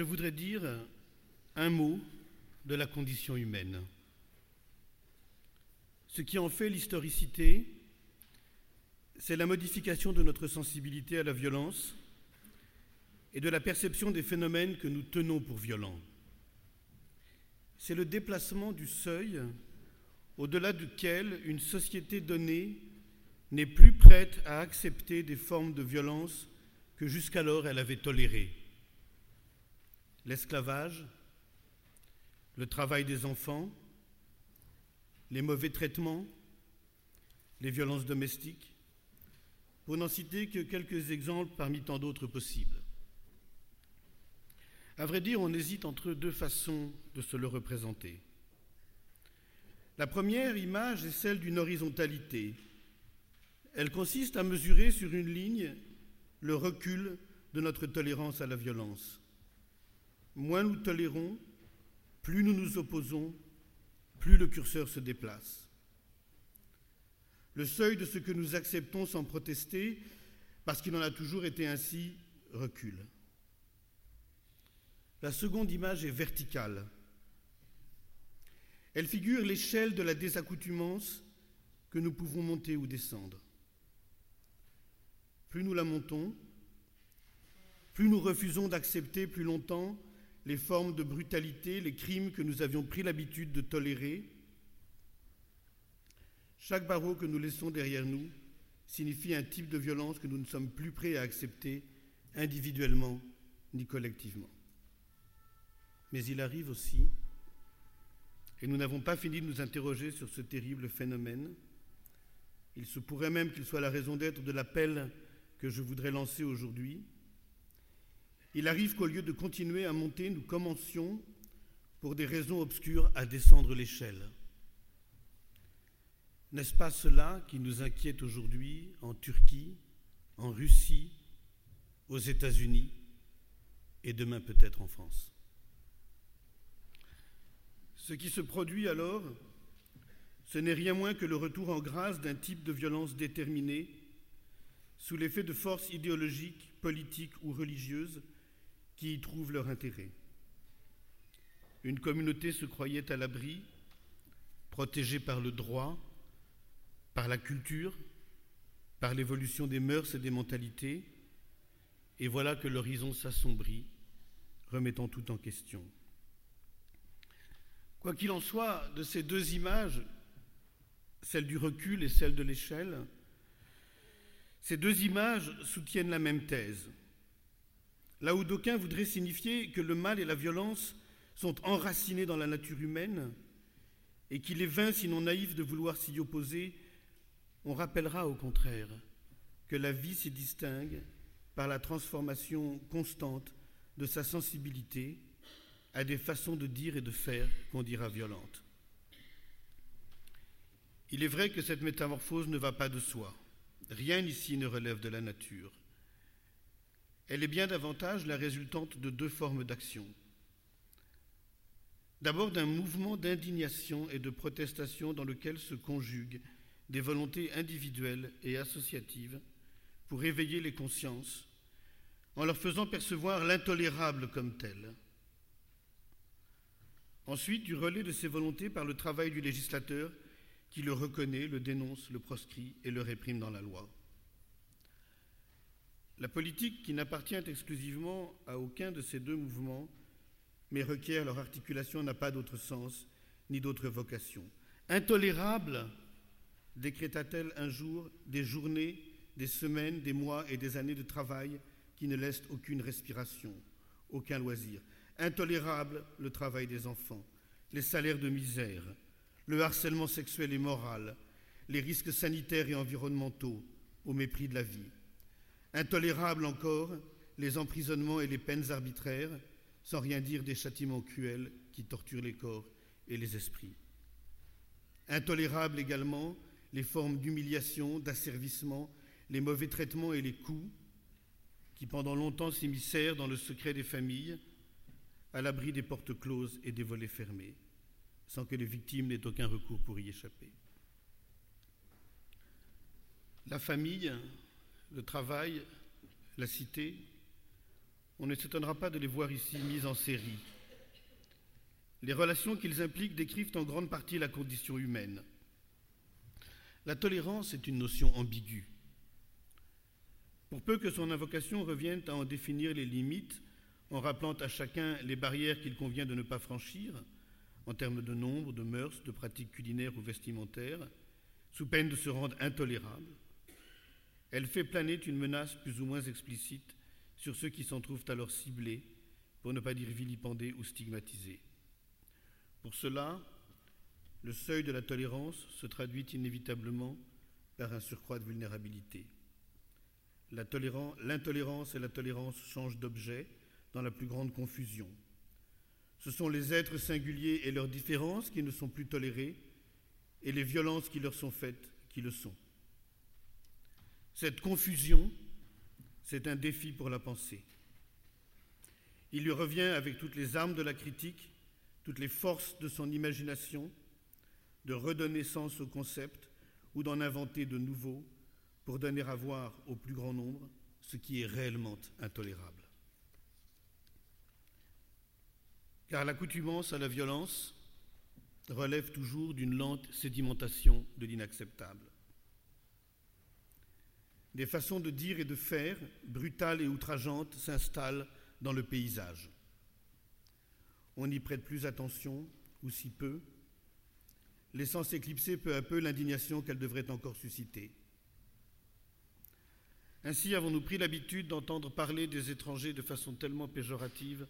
je voudrais dire un mot de la condition humaine. Ce qui en fait l'historicité, c'est la modification de notre sensibilité à la violence et de la perception des phénomènes que nous tenons pour violents. C'est le déplacement du seuil au-delà duquel une société donnée n'est plus prête à accepter des formes de violence que jusqu'alors elle avait tolérées. L'esclavage, le travail des enfants, les mauvais traitements, les violences domestiques, pour n'en citer que quelques exemples parmi tant d'autres possibles. À vrai dire, on hésite entre deux façons de se le représenter. La première image est celle d'une horizontalité. Elle consiste à mesurer sur une ligne le recul de notre tolérance à la violence. Moins nous tolérons, plus nous nous opposons, plus le curseur se déplace. Le seuil de ce que nous acceptons sans protester, parce qu'il en a toujours été ainsi, recule. La seconde image est verticale. Elle figure l'échelle de la désaccoutumance que nous pouvons monter ou descendre. Plus nous la montons, plus nous refusons d'accepter plus longtemps les formes de brutalité, les crimes que nous avions pris l'habitude de tolérer. Chaque barreau que nous laissons derrière nous signifie un type de violence que nous ne sommes plus prêts à accepter individuellement ni collectivement. Mais il arrive aussi, et nous n'avons pas fini de nous interroger sur ce terrible phénomène, il se pourrait même qu'il soit la raison d'être de l'appel que je voudrais lancer aujourd'hui, il arrive qu'au lieu de continuer à monter, nous commencions, pour des raisons obscures, à descendre l'échelle. N'est-ce pas cela qui nous inquiète aujourd'hui en Turquie, en Russie, aux États-Unis et demain peut-être en France? Ce qui se produit alors, ce n'est rien moins que le retour en grâce d'un type de violence déterminée, sous l'effet de forces idéologiques, politiques ou religieuses qui y trouvent leur intérêt. Une communauté se croyait à l'abri, protégée par le droit, par la culture, par l'évolution des mœurs et des mentalités, et voilà que l'horizon s'assombrit, remettant tout en question. Quoi qu'il en soit, de ces deux images, celle du recul et celle de l'échelle, ces deux images soutiennent la même thèse là où d'aucuns voudraient signifier que le mal et la violence sont enracinés dans la nature humaine et qu'il est vain, sinon naïf, de vouloir s'y opposer, on rappellera au contraire que la vie s'y distingue par la transformation constante de sa sensibilité à des façons de dire et de faire qu'on dira violentes. Il est vrai que cette métamorphose ne va pas de soi. Rien ici ne relève de la nature. Elle est bien davantage la résultante de deux formes d'action. D'abord d'un mouvement d'indignation et de protestation dans lequel se conjuguent des volontés individuelles et associatives pour éveiller les consciences en leur faisant percevoir l'intolérable comme tel. Ensuite, du relais de ces volontés par le travail du législateur qui le reconnaît, le dénonce, le proscrit et le réprime dans la loi. La politique, qui n'appartient exclusivement à aucun de ces deux mouvements, mais requiert leur articulation, n'a pas d'autre sens ni d'autre vocation. Intolérable, décréta-t-elle un jour, des journées, des semaines, des mois et des années de travail qui ne laissent aucune respiration, aucun loisir. Intolérable, le travail des enfants, les salaires de misère, le harcèlement sexuel et moral, les risques sanitaires et environnementaux, au mépris de la vie. Intolérable encore, les emprisonnements et les peines arbitraires, sans rien dire des châtiments cruels qui torturent les corps et les esprits. Intolérable également les formes d'humiliation, d'asservissement, les mauvais traitements et les coups qui pendant longtemps s'immiscèrent dans le secret des familles, à l'abri des portes closes et des volets fermés, sans que les victimes n'aient aucun recours pour y échapper. La famille, le travail, la cité on ne s'étonnera pas de les voir ici mises en série. Les relations qu'ils impliquent décrivent en grande partie la condition humaine. La tolérance est une notion ambiguë. Pour peu que son invocation revienne à en définir les limites, en rappelant à chacun les barrières qu'il convient de ne pas franchir, en termes de nombre, de mœurs, de pratiques culinaires ou vestimentaires, sous peine de se rendre intolérable, elle fait planer une menace plus ou moins explicite sur ceux qui s'en trouvent alors ciblés, pour ne pas dire vilipendés ou stigmatisés. Pour cela, le seuil de la tolérance se traduit inévitablement par un surcroît de vulnérabilité. L'intolérance et la tolérance changent d'objet dans la plus grande confusion. Ce sont les êtres singuliers et leurs différences qui ne sont plus tolérés et les violences qui leur sont faites qui le sont. Cette confusion, c'est un défi pour la pensée. Il lui revient avec toutes les armes de la critique, toutes les forces de son imagination, de redonner sens au concept ou d'en inventer de nouveaux pour donner à voir au plus grand nombre ce qui est réellement intolérable. Car l'accoutumance à la violence relève toujours d'une lente sédimentation de l'inacceptable. Des façons de dire et de faire, brutales et outrageantes, s'installent dans le paysage. On n'y prête plus attention, ou si peu, laissant s'éclipser peu à peu l'indignation qu'elle devrait encore susciter. Ainsi avons-nous pris l'habitude d'entendre parler des étrangers de façon tellement péjorative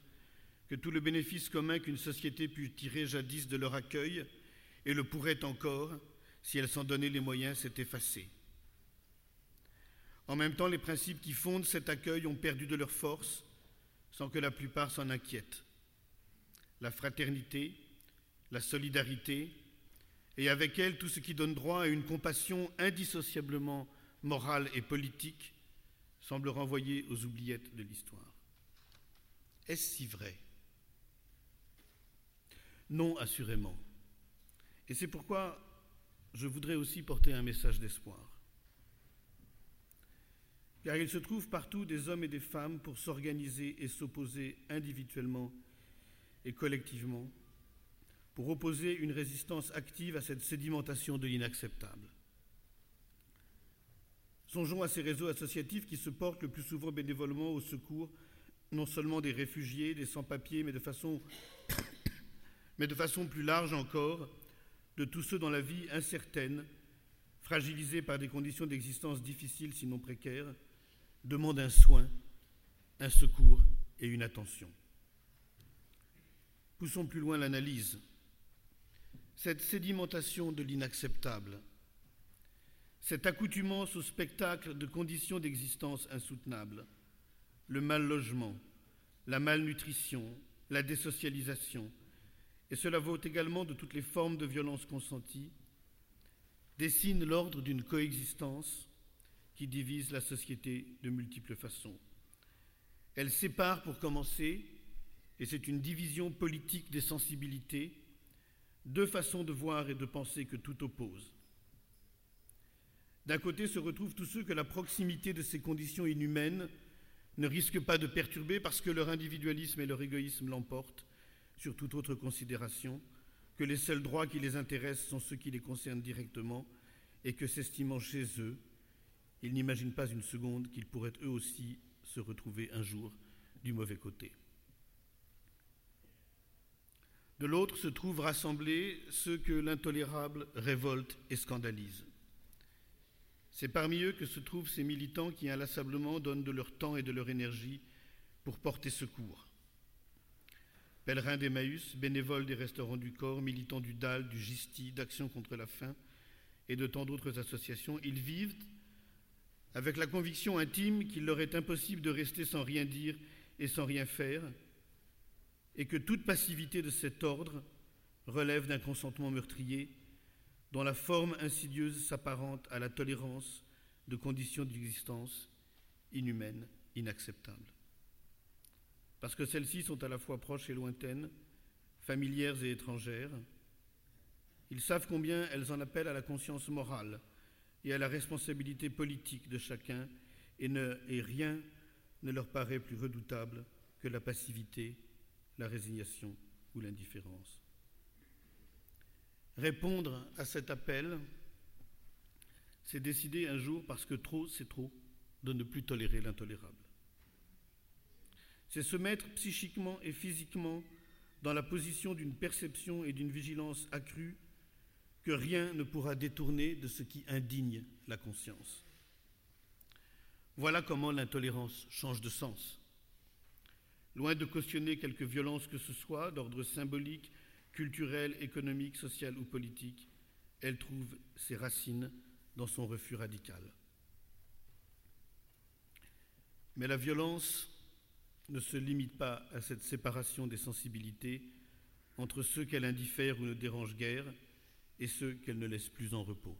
que tout le bénéfice commun qu'une société put tirer jadis de leur accueil, et le pourrait encore, si elle s'en donnait les moyens, s'est effacé. En même temps, les principes qui fondent cet accueil ont perdu de leur force, sans que la plupart s'en inquiètent. La fraternité, la solidarité, et avec elle tout ce qui donne droit à une compassion indissociablement morale et politique, semble renvoyer aux oubliettes de l'histoire. Est-ce si vrai? Non, assurément. Et c'est pourquoi je voudrais aussi porter un message d'espoir. Car il se trouve partout des hommes et des femmes pour s'organiser et s'opposer individuellement et collectivement, pour opposer une résistance active à cette sédimentation de l'inacceptable. Songeons à ces réseaux associatifs qui se portent le plus souvent bénévolement au secours non seulement des réfugiés, des sans-papiers, mais de façon mais de façon plus large encore, de tous ceux dont la vie incertaine, fragilisée par des conditions d'existence difficiles sinon précaires, demande un soin, un secours et une attention. Poussons plus loin l'analyse. Cette sédimentation de l'inacceptable, cette accoutumance au spectacle de conditions d'existence insoutenables, le mal logement, la malnutrition, la désocialisation, et cela vaut également de toutes les formes de violence consenties, dessine l'ordre d'une coexistence qui divise la société de multiples façons. Elle sépare, pour commencer, et c'est une division politique des sensibilités, deux façons de voir et de penser que tout oppose. D'un côté se retrouvent tous ceux que la proximité de ces conditions inhumaines ne risque pas de perturber parce que leur individualisme et leur égoïsme l'emportent, sur toute autre considération, que les seuls droits qui les intéressent sont ceux qui les concernent directement, et que s'estimant chez eux, ils n'imaginent pas une seconde qu'ils pourraient eux aussi se retrouver un jour du mauvais côté. De l'autre se trouvent rassemblés ceux que l'intolérable révolte et scandalise. C'est parmi eux que se trouvent ces militants qui inlassablement donnent de leur temps et de leur énergie pour porter secours. Pèlerins d'Emmaüs, bénévoles des restaurants du corps, militants du DAL, du GISTI, d'Action contre la faim et de tant d'autres associations, ils vivent avec la conviction intime qu'il leur est impossible de rester sans rien dire et sans rien faire, et que toute passivité de cet ordre relève d'un consentement meurtrier dont la forme insidieuse s'apparente à la tolérance de conditions d'existence inhumaines, inacceptables parce que celles-ci sont à la fois proches et lointaines, familières et étrangères. Ils savent combien elles en appellent à la conscience morale et à la responsabilité politique de chacun, et, rien ne leur paraît plus redoutable que la passivité, la résignation ou l'indifférence. Répondre à cet appel, c'est décider un jour, parce que trop c'est trop, de ne plus tolérer l'intolérable. C'est se mettre psychiquement et physiquement dans la position d'une perception et d'une vigilance accrue rien ne pourra détourner de ce qui indigne la conscience. Voilà comment l'intolérance change de sens. Loin de cautionner quelque violence que ce soit, d'ordre symbolique, culturel, économique, social ou politique, elle trouve ses racines dans son refus radical. Mais la violence ne se limite pas à cette séparation des sensibilités entre ceux qu'elle indiffère ou ne dérange guère et ceux qu'elle ne laisse plus en repos.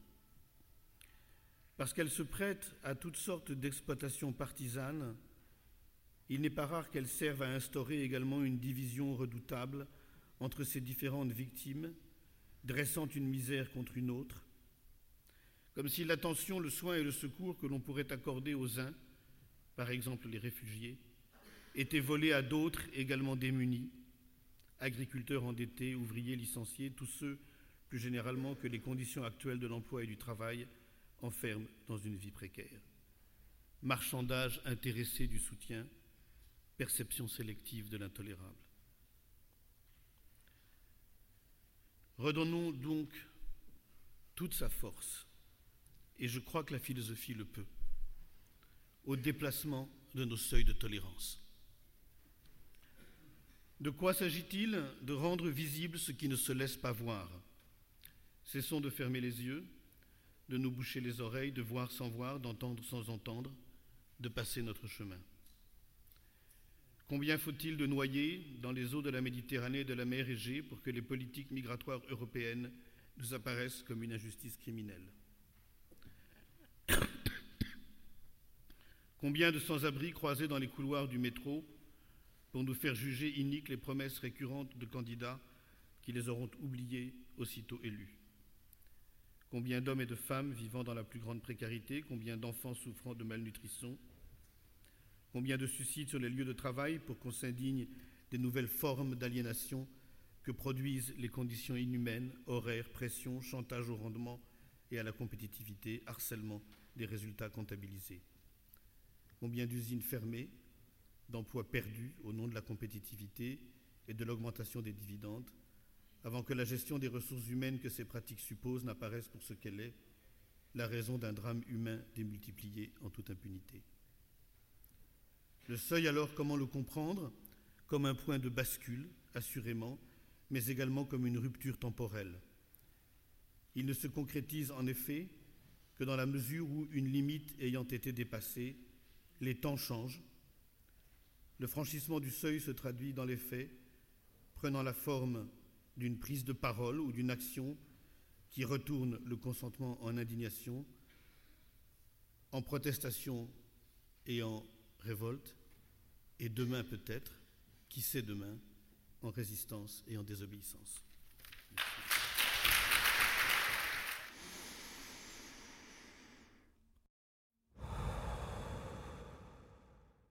Parce qu'elle se prête à toutes sortes d'exploitations partisanes, il n'est pas rare qu'elle serve à instaurer également une division redoutable entre ces différentes victimes, dressant une misère contre une autre, comme si l'attention, le soin et le secours que l'on pourrait accorder aux uns, par exemple les réfugiés, étaient volés à d'autres également démunis, agriculteurs endettés, ouvriers licenciés, tous ceux, plus généralement, que les conditions actuelles de l'emploi et du travail enferment dans une vie précaire. Marchandage intéressé du soutien, perception sélective de l'intolérable. Redonnons donc toute sa force, et je crois que la philosophie le peut, au déplacement de nos seuils de tolérance. De quoi s'agit-il? De rendre visible ce qui ne se laisse pas voir. Cessons de fermer les yeux, de nous boucher les oreilles, de voir sans voir, d'entendre sans entendre, de passer notre chemin. Combien faut-il de noyer dans les eaux de la Méditerranée et de la mer Égée pour que les politiques migratoires européennes nous apparaissent comme une injustice criminelle? Combien de sans-abri croisés dans les couloirs du métro pour nous faire juger iniques les promesses récurrentes de candidats qui les auront oubliées aussitôt élus? Combien d'hommes et de femmes vivant dans la plus grande précarité Combien d'enfants souffrant de malnutrition Combien de suicides sur les lieux de travail pour qu'on s'indigne des nouvelles formes d'aliénation que produisent les conditions inhumaines, horaires, pression, chantage au rendement et à la compétitivité, harcèlement des résultats comptabilisés. Combien d'usines fermées, d'emplois perdus au nom de la compétitivité et de l'augmentation des dividendes, avant que la gestion des ressources humaines que ces pratiques supposent n'apparaisse pour ce qu'elle est, la raison d'un drame humain démultiplié en toute impunité. Le seuil alors, comment le comprendre? Comme un point de bascule, assurément, mais également comme une rupture temporelle. Il ne se concrétise en effet que dans la mesure où, une limite ayant été dépassée, les temps changent. Le franchissement du seuil se traduit dans les faits, prenant la forme d'une prise de parole ou d'une action qui retourne le consentement en indignation, en protestation et en révolte, et demain peut-être, qui sait demain, en résistance et en désobéissance.